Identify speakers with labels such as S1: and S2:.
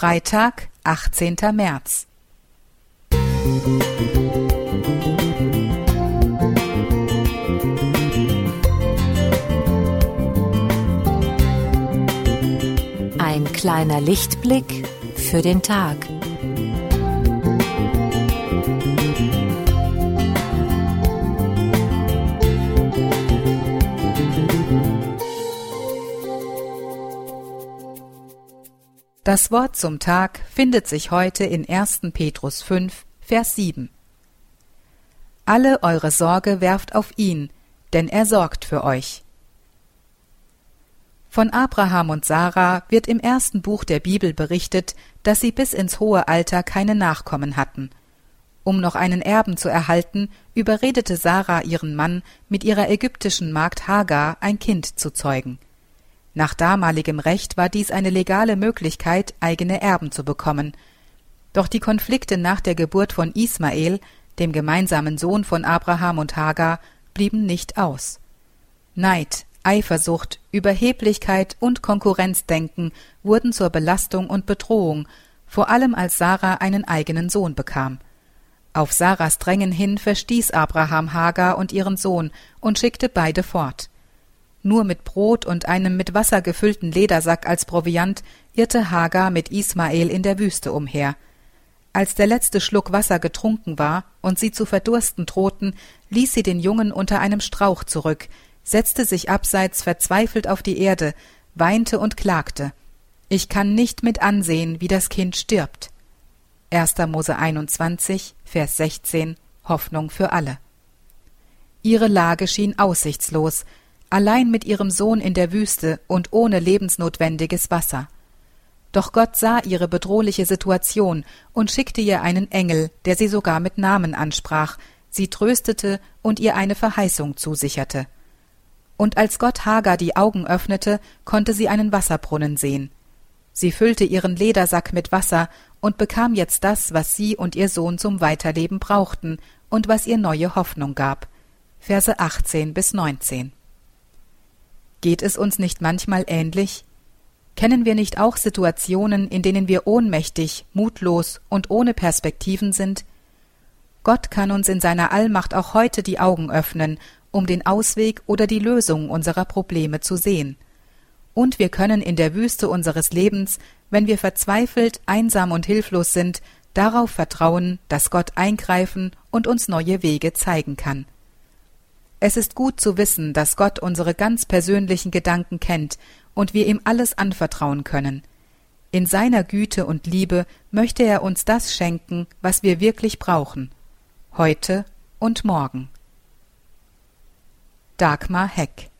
S1: Freitag, 18. März.
S2: Ein kleiner Lichtblick für den Tag.
S1: Das Wort zum Tag findet sich heute in 1. Petrus 5, Vers 7. Alle eure Sorge werft auf ihn, denn er sorgt für euch. Von Abraham und Sarah wird im ersten Buch der Bibel berichtet, dass sie bis ins hohe Alter keine Nachkommen hatten. Um noch einen Erben zu erhalten, überredete Sarah ihren Mann, mit ihrer ägyptischen Magd Hagar ein Kind zu zeugen. Nach damaligem Recht war dies eine legale Möglichkeit, eigene Erben zu bekommen. Doch die Konflikte nach der Geburt von Ismael, dem gemeinsamen Sohn von Abraham und Hagar, blieben nicht aus. Neid, Eifersucht, Überheblichkeit und Konkurrenzdenken wurden zur Belastung und Bedrohung, vor allem als Sarah einen eigenen Sohn bekam. Auf Sarahs Drängen hin verstieß Abraham Hagar und ihren Sohn und schickte beide fort. Nur mit Brot und einem mit Wasser gefüllten Ledersack als Proviant irrte Hagar mit Ismael in der Wüste umher. Als der letzte Schluck Wasser getrunken war und sie zu verdursten drohten, ließ sie den Jungen unter einem Strauch zurück, setzte sich abseits verzweifelt auf die Erde, weinte und klagte. Ich kann nicht mit ansehen, wie das Kind stirbt. 1. Mose 21, Vers 16 Hoffnung für alle. Ihre Lage schien aussichtslos, allein mit ihrem Sohn in der Wüste und ohne lebensnotwendiges Wasser. Doch Gott sah ihre bedrohliche Situation und schickte ihr einen Engel, der sie sogar mit Namen ansprach, sie tröstete und ihr eine Verheißung zusicherte. Und als Gott Hagar die Augen öffnete, konnte sie einen Wasserbrunnen sehen. Sie füllte ihren Ledersack mit Wasser und bekam jetzt das, was sie und ihr Sohn zum Weiterleben brauchten und was ihr neue Hoffnung gab. Verse 18 bis 19. Geht es uns nicht manchmal ähnlich? Kennen wir nicht auch Situationen, in denen wir ohnmächtig, mutlos und ohne Perspektiven sind? Gott kann uns in seiner Allmacht auch heute die Augen öffnen, um den Ausweg oder die Lösung unserer Probleme zu sehen. Und wir können in der Wüste unseres Lebens, wenn wir verzweifelt, einsam und hilflos sind, darauf vertrauen, dass Gott eingreifen und uns neue Wege zeigen kann. Es ist gut zu wissen, dass Gott unsere ganz persönlichen Gedanken kennt und wir ihm alles anvertrauen können. In seiner Güte und Liebe möchte er uns das schenken, was wir wirklich brauchen, heute und morgen. Dagmar Heck